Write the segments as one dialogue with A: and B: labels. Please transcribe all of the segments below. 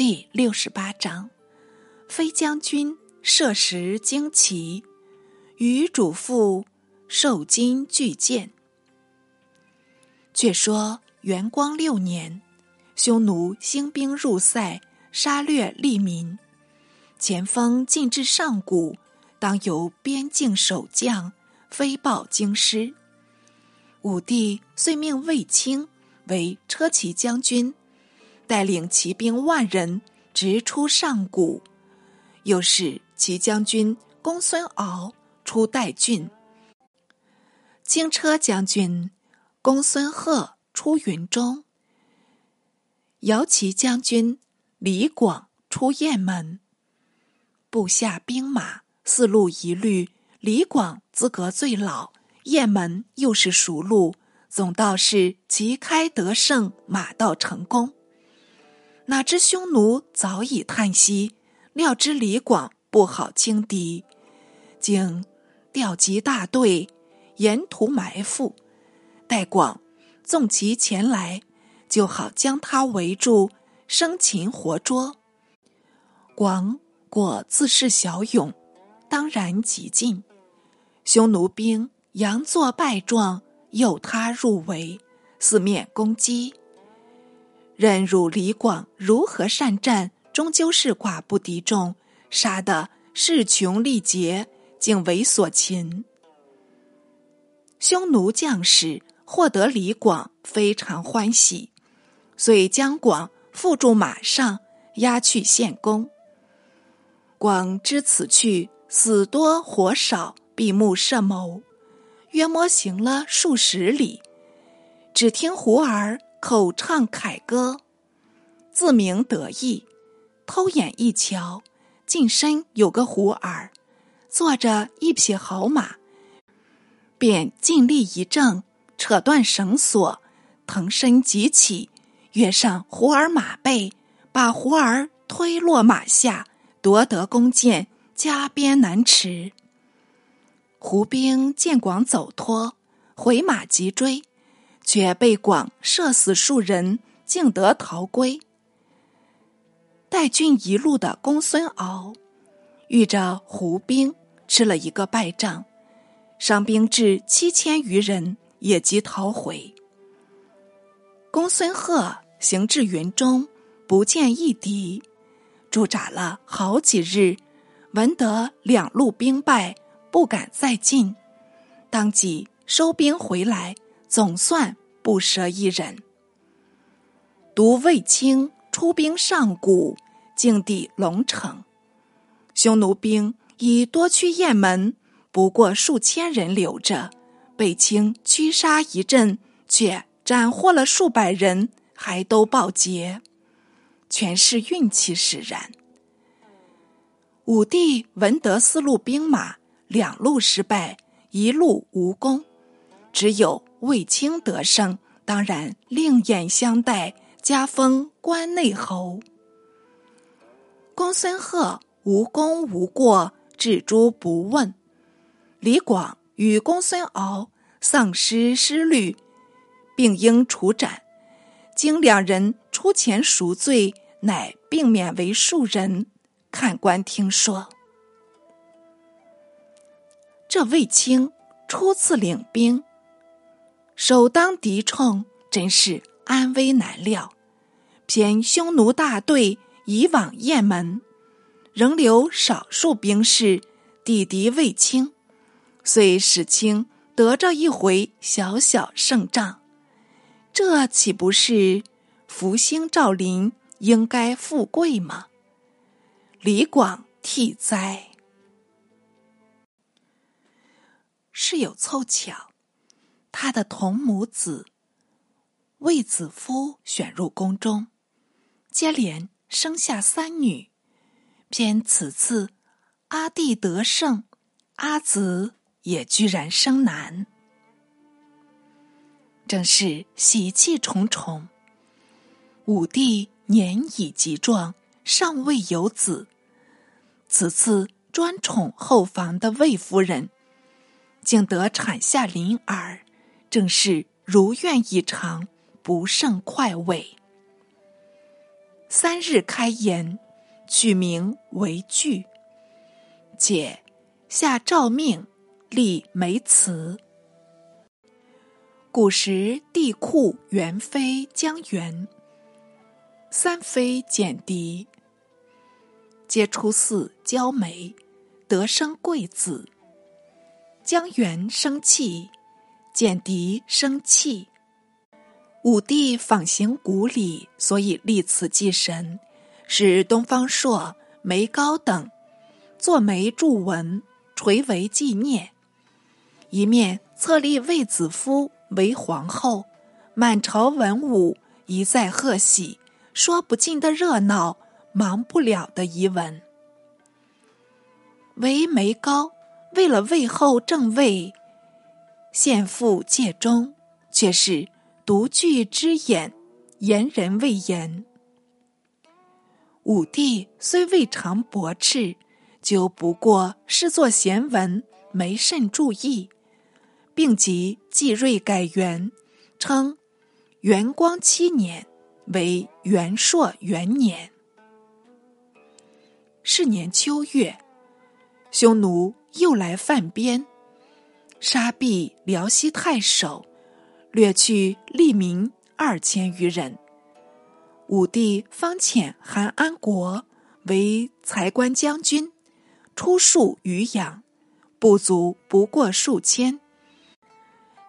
A: 第六十八章，飞将军射石旌旗，与主父受金巨剑。却说元光六年，匈奴兴兵入塞，杀掠利民，前锋进至上谷，当由边境守将飞报京师。武帝遂命卫青为车骑将军。带领骑兵万人直出上谷，又是骑将军公孙敖出代郡，轻车将军公孙贺出云中，摇骑将军李广出雁门。部下兵马四路一律，李广资格最老，雁门又是熟路，总道是旗开得胜，马到成功。哪知匈奴早已叹息，料知李广不好轻敌，竟调集大队，沿途埋伏，待广纵骑前来，就好将他围住，生擒活捉。广果自恃骁勇，当然急进，匈奴兵佯作败状，诱他入围，四面攻击。任汝李广如何善战，终究是寡不敌众，杀得势穷力竭，竟为所擒。匈奴将士获得李广，非常欢喜，遂将广缚住马上，押去献公。广知此去死多活少，闭目设谋，约摸行了数十里，只听胡儿。口唱凯歌，自鸣得意。偷眼一瞧，近身有个胡儿，坐着一匹好马，便尽力一挣，扯断绳索，腾身急起，跃上胡儿马背，把胡儿推落马下，夺得弓箭，加鞭难驰。胡兵见广走脱，回马急追。却被广射死数人，竟得逃归。带军一路的公孙敖遇着胡兵，吃了一个败仗，伤兵至七千余人，也即逃回。公孙贺行至云中，不见一敌，驻扎了好几日，闻得两路兵败，不敢再进，当即收兵回来，总算。不舍一人，独卫青出兵上谷，境地龙城。匈奴兵已多驱雁门，不过数千人留着。卫青驱杀一阵，却斩获了数百人，还都报捷，全是运气使然。武帝闻得四路兵马两路失败，一路无功，只有。卫青得胜，当然另眼相待，加封关内侯。公孙贺无功无过，置诸不问。李广与公孙敖丧失失律，并应处斩。经两人出钱赎罪，乃并免为庶人。看官听说，这卫青初次领兵。首当敌冲，真是安危难料。偏匈奴大队已往雁门，仍留少数兵士抵敌卫青，遂使清得着一回小小胜仗。这岂不是福星照临，应该富贵吗？李广替哉！是有凑巧。他的同母子卫子夫选入宫中，接连生下三女。偏此次阿弟得胜，阿子也居然生男，正是喜气重重。武帝年已极壮，尚未有子，此次专宠后房的魏夫人，竟得产下麟儿。正是如愿以偿，不胜快慰。三日开言，取名为句。解下诏命，立梅祠。古时帝库元妃江源，三妃简狄，皆出寺娇梅，得生贵子。江源生气，简狄生气。武帝访行古礼，所以立此祭神，使东方朔、梅高等作梅祝文，垂为纪念。一面册立卫子夫为皇后，满朝文武一再贺喜，说不尽的热闹，忙不了的遗文。为梅高。为了魏后正位，献父戒中，却是独具之眼，言人未言。武帝虽未尝驳斥，就不过视作贤文，没甚注意，并即继瑞改元，称元光七年为元朔元年。是年秋月，匈奴。又来犯边，杀毙辽西太守，掠去吏民二千余人。武帝方遣韩安国为才官将军，出戍渔阳，不足不过数千，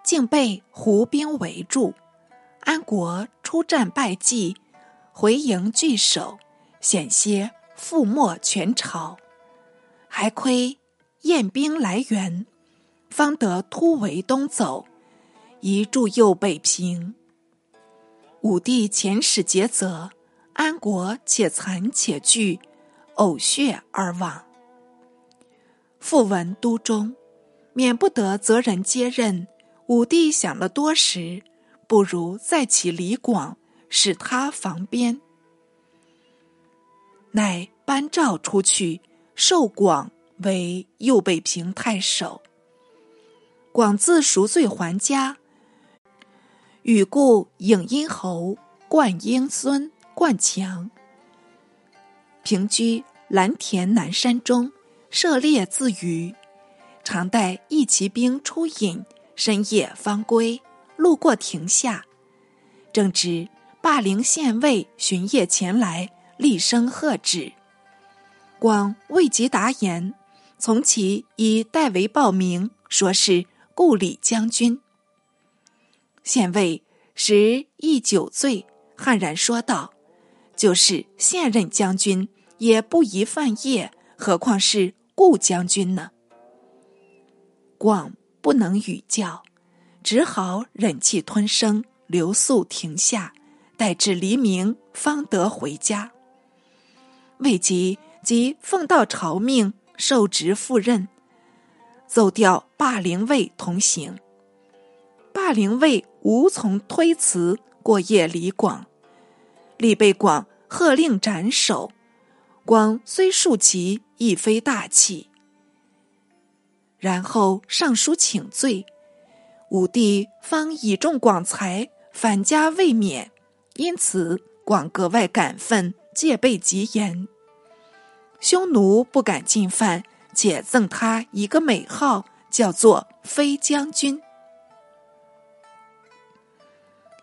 A: 竟被胡兵围住。安国出战败绩，回营据守，险些覆没全朝，还亏。燕兵来援，方得突围东走，移驻右北平。武帝遣使诘责，安国且残且惧，呕血而亡。复闻都中，免不得责人接任。武帝想了多时，不如再起李广，使他防边，乃颁诏出去，授广。为右北平太守，广自赎罪还家，与故颍阴侯冠英孙冠强，平居蓝田南山中，涉猎自娱，常带一骑兵出隐，深夜方归。路过亭下，正值霸陵县尉巡夜前来，厉声喝止，广未及答言。从其以代为报名，说是故里将军。县尉时亦酒醉，悍然说道：“就是现任将军，也不宜犯夜，何况是故将军呢？”广不能语教，只好忍气吞声，留宿亭下，待至黎明，方得回家。未及即奉到朝命。受职赴任，奏调霸陵尉同行。霸陵尉无从推辞，过夜李广，李被广喝令斩首。广虽竖旗，亦非大器。然后上书请罪，武帝方倚重广才，反家未免，因此广格外感愤，戒备极严。匈奴不敢进犯，且赠他一个美号，叫做飞将军。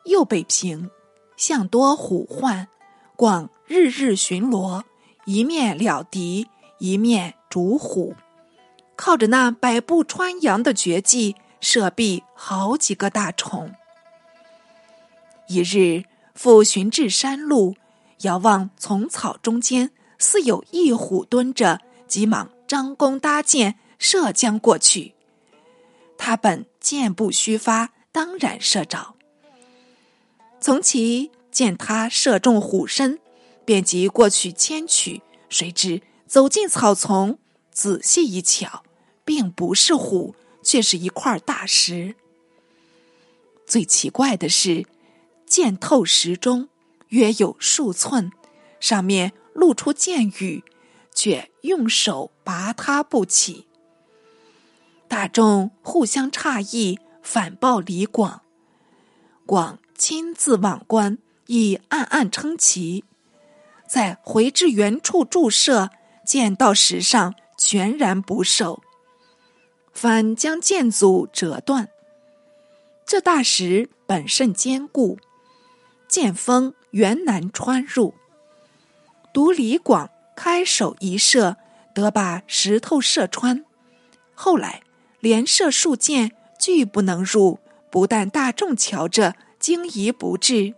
A: 右北平向多虎患，广日日巡逻，一面了敌，一面逐虎，靠着那百步穿杨的绝技，射毙好几个大虫。一日复寻至山路，遥望丛草中间。似有一虎蹲着，急忙张弓搭箭，射将过去。他本箭不虚发，当然射着。从其见他射中虎身，便即过去牵取，谁知走进草丛，仔细一瞧，并不是虎，却是一块大石。最奇怪的是，箭透石中，约有数寸，上面。露出箭羽，却用手拔他不起。大众互相诧异，反报李广。广亲自往观，亦暗暗称奇。再回至原处注射，剑到石上全然不受，反将剑阻折断。这大石本甚坚固，剑锋原难穿入。独李广开手一射，得把石头射穿。后来连射数箭，俱不能入。不但大众瞧着惊疑不至，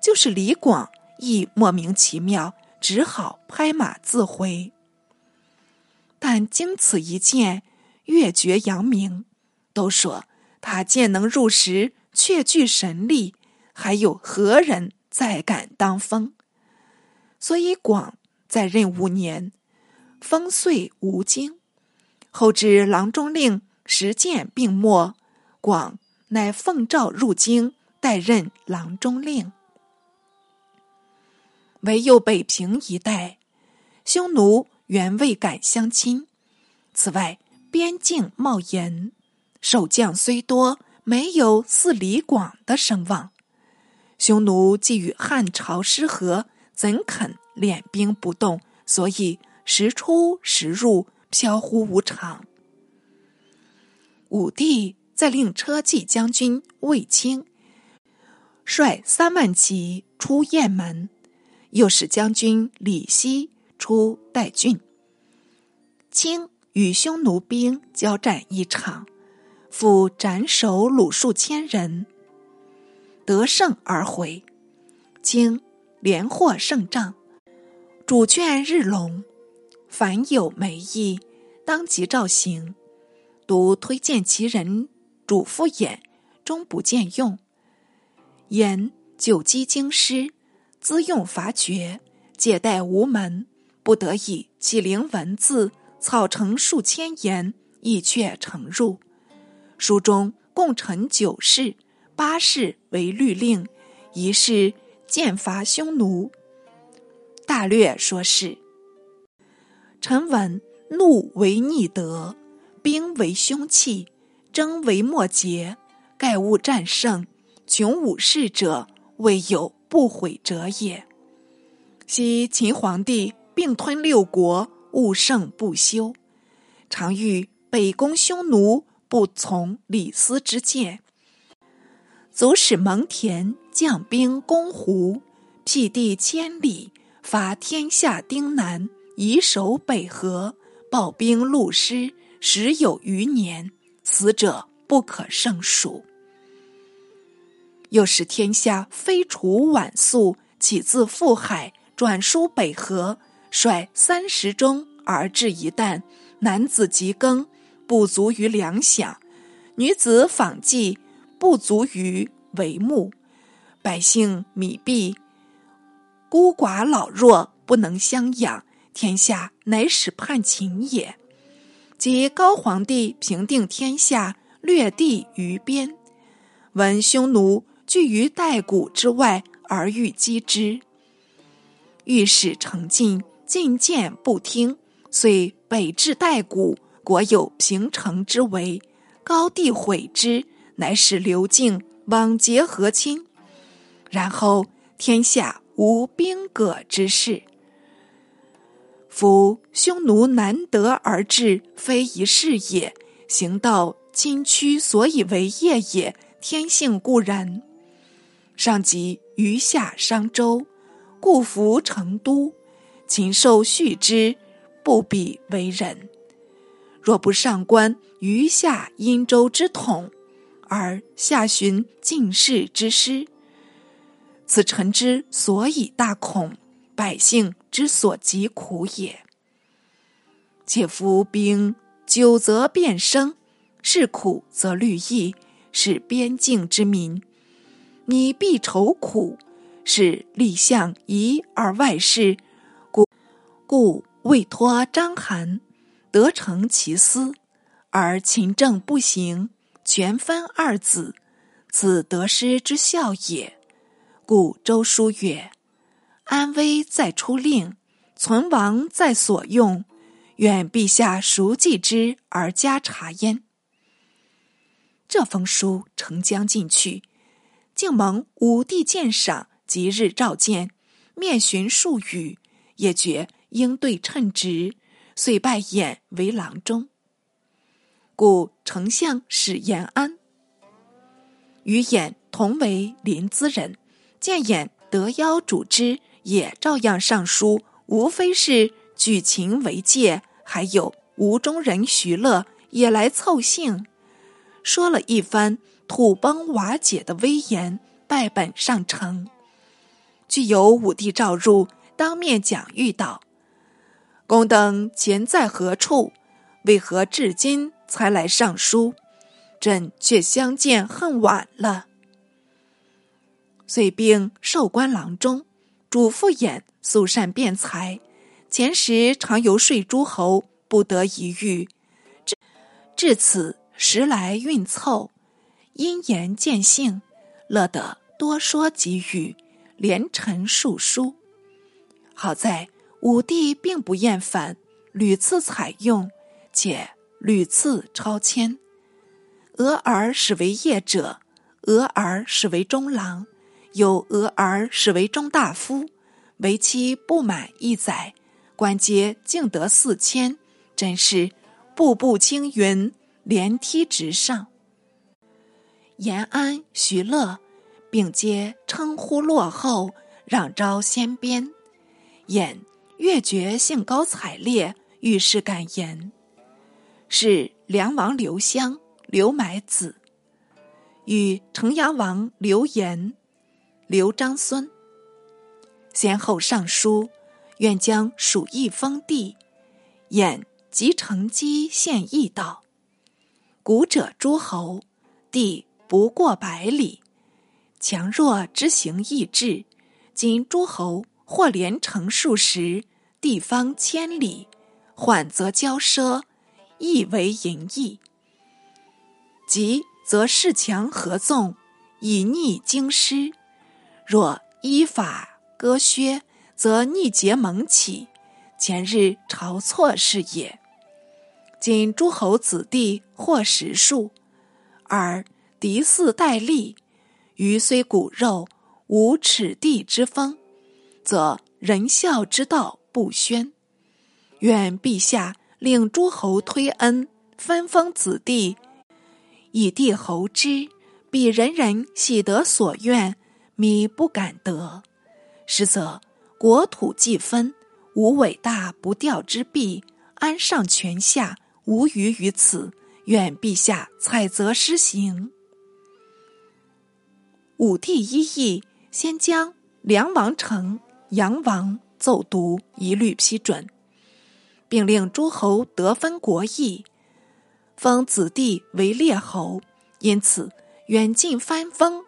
A: 就是李广亦莫名其妙，只好拍马自回。但经此一箭，越觉扬名，都说。他见能入石，却具神力，还有何人再敢当风？所以广在任五年，封岁无京。后至郎中令石建病没，广乃奉诏入京，代任郎中令。唯有北平一带，匈奴原未敢相侵。此外，边境冒严。守将虽多，没有似李广的声望。匈奴既与汉朝失和，怎肯敛兵不动？所以时出时入，飘忽无常。武帝在令车骑将军卫青率三万骑出雁门，又使将军李希出代郡。清与匈奴兵交战一场。复斩首虏数千人，得胜而回。经连获胜仗，主卷日隆，凡有美意，当即召行。独推荐其人主父偃，终不见用。言久积京师，资用乏绝，借贷无门，不得已起灵文字，草成数千言，亦却成入。书中共陈九事，八事为律令，一事剑伐匈奴。大略说是：臣闻怒为逆德，兵为凶器，争为末节，盖物战胜，穷武士者，未有不悔者也。昔秦皇帝并吞六国，务胜不休，常欲北攻匈奴。不从李斯之见，卒使蒙恬将兵攻胡，辟地千里，伐天下丁南，以守北河，暴兵戮师，时有余年，死者不可胜数。又使天下非除晚粟，起自富海，转输北河，率三十中而至一旦，男子及耕。不足于粮饷，女子纺绩不足于帷幕，百姓米币，孤寡老弱不能相养，天下乃使叛秦也。即高皇帝平定天下，略地于边，闻匈奴聚于代谷之外，而欲击之，欲使成进，进谏不听，遂北至代谷。国有平城之围，高帝毁之，乃使刘敬往结和亲。然后天下无兵戈之事。夫匈奴难得而至，非一事也；行道今屈，所以为业也。天性固然。上及余下商周，故服成都，禽兽畜之，不比为人。若不上观余下殷周之统，而下寻晋士之师，此臣之所以大恐，百姓之所疾苦也。且夫兵久则变生，是苦则虑易，是边境之民，你必愁苦，是立相疑而外事，故故未托章邯。得成其私，而勤政不行，全分二子，此得失之效也。故周书曰：“安危在出令，存亡在所用。愿陛下熟记之而加察焉。”这封书呈将进去，竟蒙武帝鉴赏，即日召见，面询数语，也觉应对称职，遂拜偃为郎中。故丞相史延安与偃同为临淄人，见偃得邀主之，也照样上书，无非是举秦为戒。还有吴中人徐乐也来凑兴，说了一番土崩瓦解的威严，拜本上呈。具有武帝召入，当面讲谕道：“公等前在何处？为何至今才来上书？朕却相见恨晚了。”遂并授官郎中，嘱咐偃素善辩才。前时常游说诸侯，不得一遇。至至此时来运凑，因言见性，乐得多说几语，连陈述书。好在武帝并不厌烦，屡次采用，且屡次超迁。俄而始为业者，俄而始为中郎，有俄而使为中大夫，为期不满一载。官阶竟得四千，真是步步青云，连梯直上。延安、徐乐并皆称呼落后，让招先鞭。演越觉兴高采烈，遇事感言，是梁王刘襄、刘买子，与城阳王刘延、刘章孙，先后上书。愿将蜀邑封地，偃即乘机献议道：“古者诸侯，地不过百里，强弱之行易制。今诸侯或连城数十，地方千里，缓则骄奢，易为淫逸。急则恃强合纵，以逆京师；若依法割削。”则逆结盟起，前日朝错是也。今诸侯子弟或实数，而敌肆待立，余虽骨肉，无耻地之风，则仁孝之道不宣。愿陛下令诸侯推恩，分封子弟，以帝侯之，必人人喜得所愿，米不敢得。实则。国土既分，无伟大不掉之弊，安上权下，无余于此。愿陛下采择施行。武帝一意，先将梁王城、阳王奏读，一律批准，并令诸侯得分国邑，封子弟为列侯。因此，远近藩封，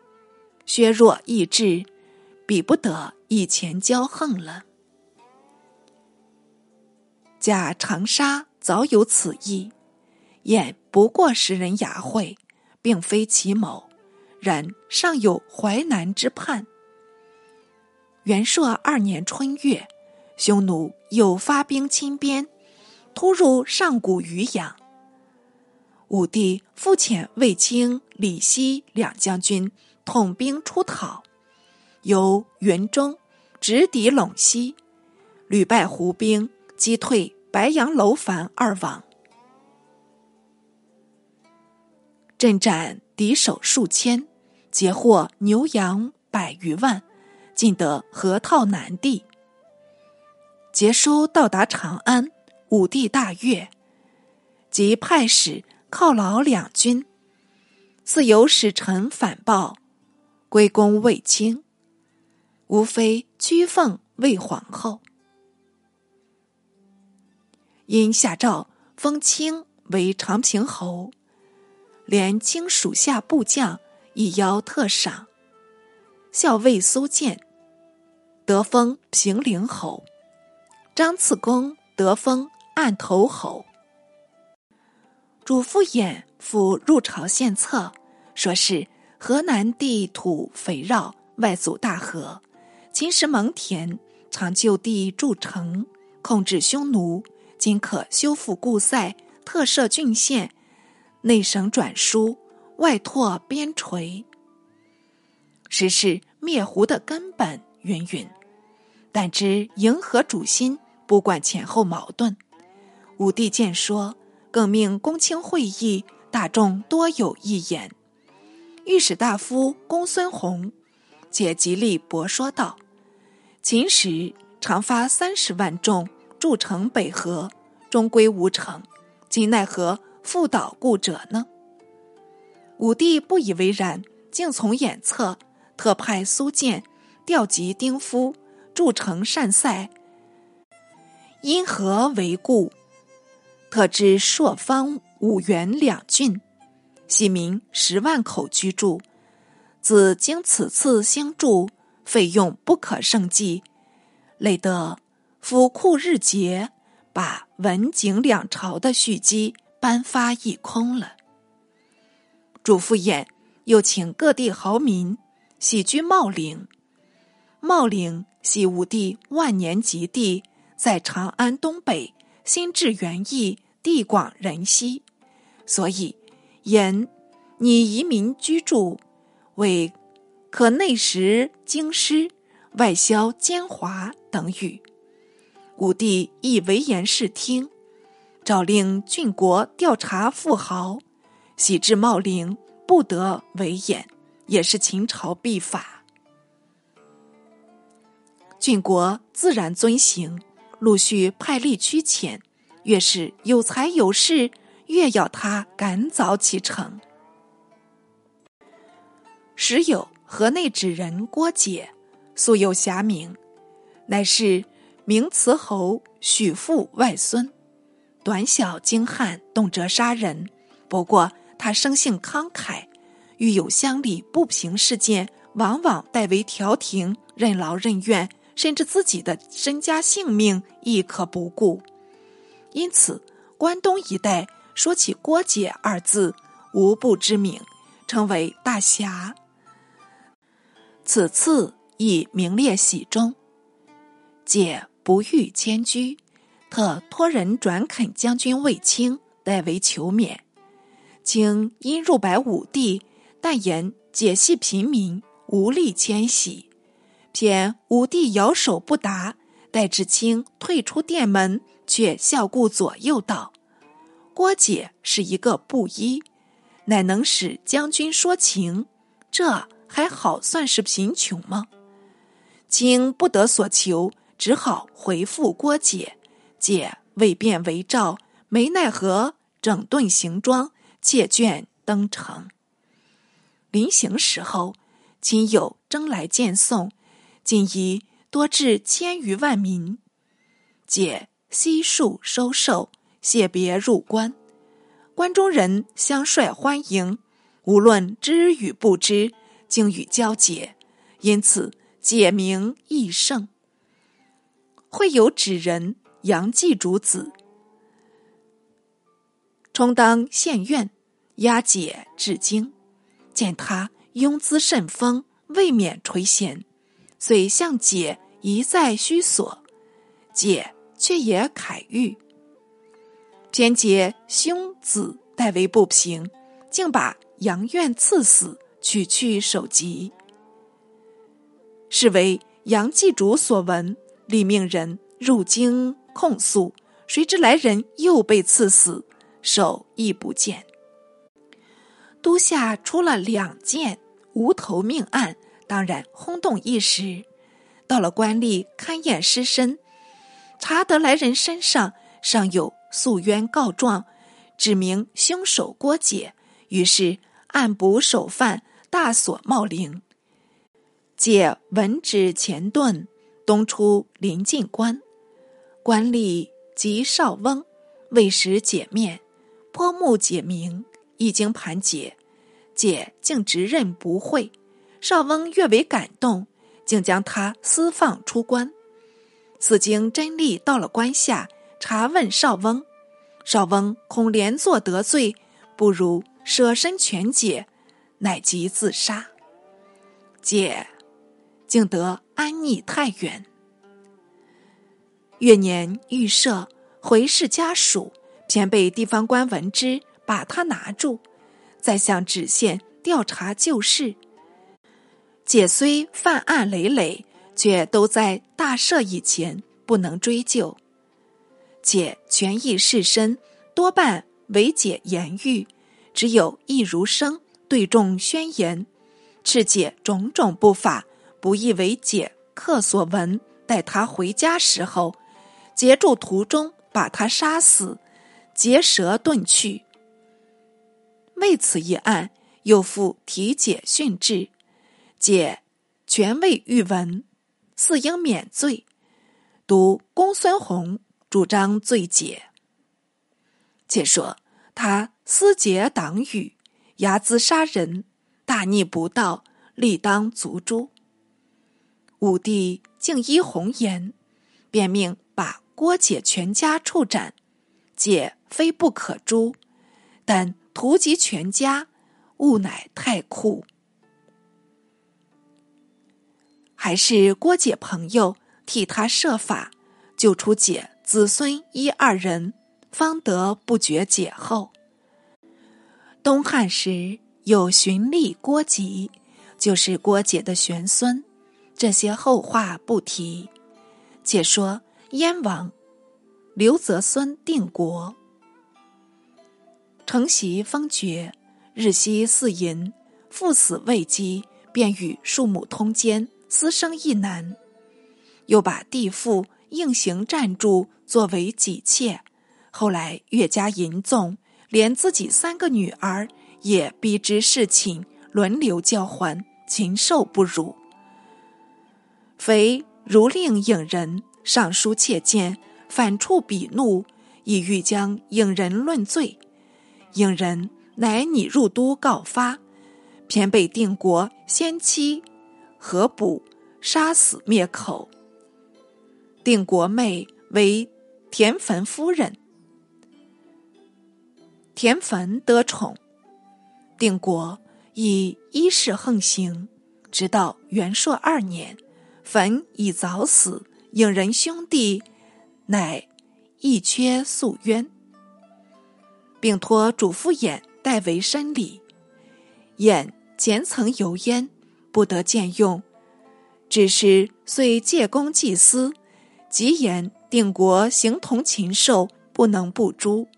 A: 削弱意志，比不得。以前骄横了。假长沙早有此意，燕不过时人雅会，并非其谋，然尚有淮南之畔。元朔二年春月，匈奴又发兵侵边，突入上古渔阳。武帝复遣卫青、李希两将军统兵出讨，由元中。直抵陇西，屡败胡兵，击退白杨楼烦二王，阵斩敌手数千，截获牛羊百余万，尽得河套南地。节书到达长安，武帝大悦，即派使犒劳两军。似有使臣反报，归功卫青。无非屈奉魏皇后，因下诏封卿为长平侯，连卿属下部将亦邀特赏。校尉苏建得封平陵侯，张次公得封案头侯。主父偃赴入朝献策，说是河南地土肥绕，外阻大河。秦时蒙恬常就地筑城，控制匈奴，今可修复故塞，特设郡县，内省转输，外拓边陲，实是灭胡的根本。云云，但知迎合主心，不管前后矛盾。武帝见说，更命公卿会议，大众多有一言。御史大夫公孙弘，解极力驳说道：“秦时常发三十万众筑城北河，终归无成，今奈何复蹈故者呢？”武帝不以为然，竟从眼侧，特派苏建调集丁夫筑城善塞，因何为故，特置朔方、五原两郡。喜民十万口居住，自经此次兴筑，费用不可胜计，累得府库日竭，把文景两朝的蓄积颁发一空了。主父偃又请各地豪民喜居茂陵，茂陵系武帝万年极地，在长安东北，心智园艺，地广人稀，所以。言拟移民居住，为可内食京师，外销奸猾等语。武帝亦为言视听，诏令郡国调查富豪，喜至茂陵，不得为言，也是秦朝必法。郡国自然遵行，陆续派吏驱遣，越是有才有势。越要他赶早启程。时有河内纸人郭解，素有侠名，乃是名慈侯许父外孙，短小精悍，动辄杀人。不过他生性慷慨，遇有乡里不平事件，往往代为调停，任劳任怨，甚至自己的身家性命亦可不顾。因此，关东一带。说起郭解二字，无不知名，称为大侠。此次亦名列喜中。解不欲迁居，特托人转恳将军卫青代为求免。请因入白武帝，但言解系平民，无力迁徙。偏武帝摇手不答，待至清退出殿门，却笑顾左右道。郭解是一个布衣，乃能使将军说情，这还好算是贫穷吗？卿不得所求，只好回复郭解。解未便为诏，没奈何，整顿行装，借卷登城。临行时候，亲友争来见送，仅已多至千余万民。解悉数收受。谢别入关，关中人相率欢迎，无论知与不知，经与交结，因此解名益盛。会有纸人杨继主子，充当县院，押解至京，见他庸姿甚丰，未免垂涎，遂向解一再虚索，解却也慨喻。偏结兄子代为不平，竟把杨院赐死，取去首级。是为杨继主所闻，立命人入京控诉，谁知来人又被赐死，首亦不见。都下出了两件无头命案，当然轰动一时。到了官吏勘验尸身，查得来人身上尚有。诉冤告状，指明凶手郭解，于是按捕首犯，大锁茂陵。解闻旨前遁，东出临晋关，官吏及少翁为使解面，颇目解明，一经盘结，解竟直认不讳。少翁越为感动，竟将他私放出关。此经真吏到了关下。查问少翁，少翁恐连坐得罪，不如舍身全解，乃即自杀。解竟得安匿太原。越年预设回氏家属，偏被地方官闻之，把他拿住，再向知县调查旧事。解虽犯案累累，却都在大赦以前不能追究。解权益士绅多半为解言语，只有易如生对众宣言，斥解种种不法，不易为解。客所闻，待他回家时候，截住途中，把他杀死，结舌遁去。为此一案，又复提解训治，解权位欲闻，似应免罪。读公孙弘主张罪解。且说他私结党羽，睚眦杀人，大逆不道，立当族诛。武帝竟依红颜，便命把郭解全家处斩。解非不可诛，但屠及全家，物乃太酷。还是郭解朋友替他设法救出解子孙一二人，方得不绝解后。东汉时有荀立郭吉，就是郭解的玄孙。这些后话不提，且说燕王刘泽孙定国，承袭封爵，日夕祀淫，父死未及，便与庶母通奸，私生一男，又把地妇应行暂住作为己妾，后来越加淫纵，连自己三个女儿也逼之侍寝，轮流交还，禽兽不如。非如令影人上书切谏，反触笔怒，意欲将影人论罪。影人乃拟入都告发，偏被定国先妻何捕杀死灭口。定国妹为田汾夫人，田汾得宠，定国以衣饰横行，直到元朔二年。坟已早死，影人兄弟乃一缺诉冤，并托主父偃代为申理。偃前曾游焉，不得见用，只是遂借公祭司，即言定国形同禽兽，不能不诛。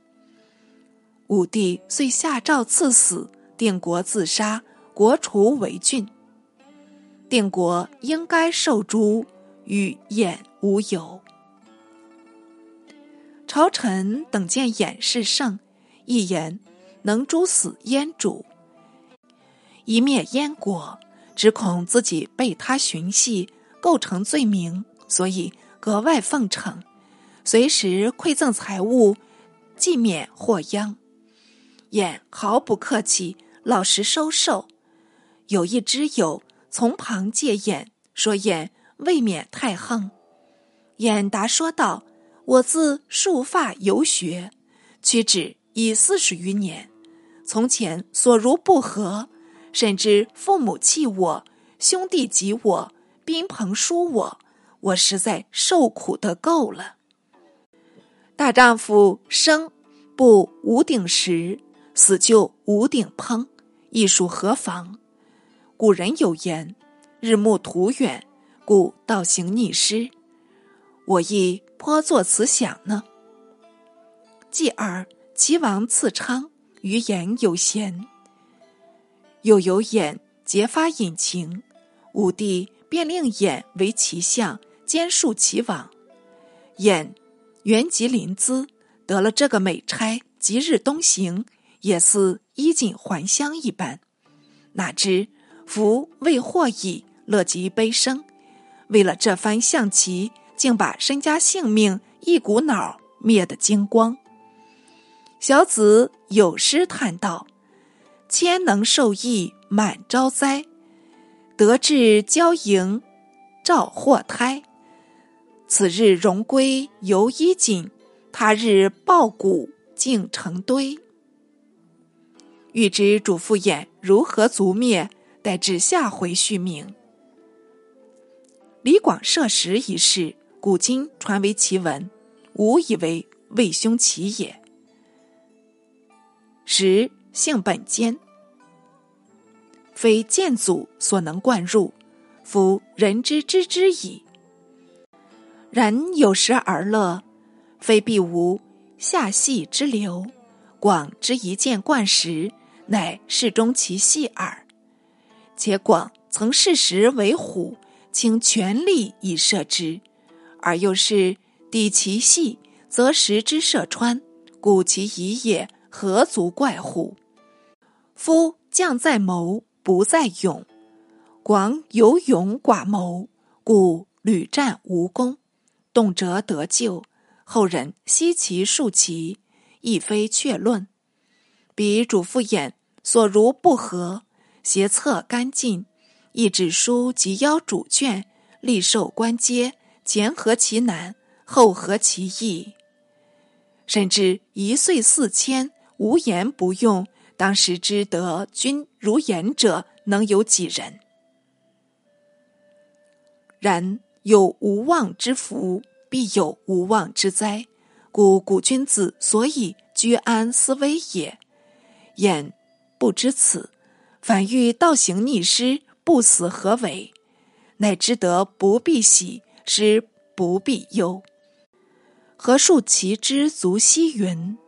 A: 武帝遂下诏赐死，定国自杀，国除为郡。定国应该受诛，与偃无有。朝臣等见偃是圣，一言能诛死燕主，一灭燕国，只恐自己被他寻系，构成罪名，所以格外奉承，随时馈赠财物，既免祸殃。偃毫不客气，老实收受。有一知友。从旁借眼说：“眼未免太横。”眼答说道：“我自束发游学，屈指已四十余年。从前所如不和，甚至父母弃我，兄弟及我，宾朋疏我，我实在受苦的够了。大丈夫生不无顶食，死就无顶烹，亦属何妨？”古人有言：“日暮途远，故道行逆施。”我亦颇作此想呢。继而齐王赐昌于言有贤，又有眼结发隐情，武帝便令眼为齐相，兼庶齐王。眼原籍临淄，得了这个美差，即日东行，也似衣锦还乡一般。哪知。福未获矣，乐极悲生。为了这番象棋，竟把身家性命一股脑灭得精光。小子有诗叹道：“千能受益满招灾，得志骄盈照祸胎。此日荣归犹衣锦，他日报谷竟成堆。”欲知主父偃如何族灭？待至下回续命。李广射石一事，古今传为奇闻，吾以为魏兄其也。石性本坚，非剑祖所能灌入，夫人之知之矣。然有时而乐，非必无下系之流。广之一见贯时，乃适中其细耳。且广曾视时为虎，倾全力以射之，而又是抵其细，则时之射穿，故其疑也何足怪乎？夫将在谋，不在勇。广有勇寡谋，故屡战无功，动辄得救。后人悉其数其，亦非确论。彼主父偃所如不合，邪策干尽，亦指书及邀主眷，立受官阶，前合其难，后合其易。甚至一岁四千，无言不用。当时之得君如言者，能有几人？然有无妄之福，必有无妄之灾。故古君子所以居安思危也。焉不知此，反欲倒行逆施，不死何为？乃知得不必喜，失不必忧。何树其之足惜云？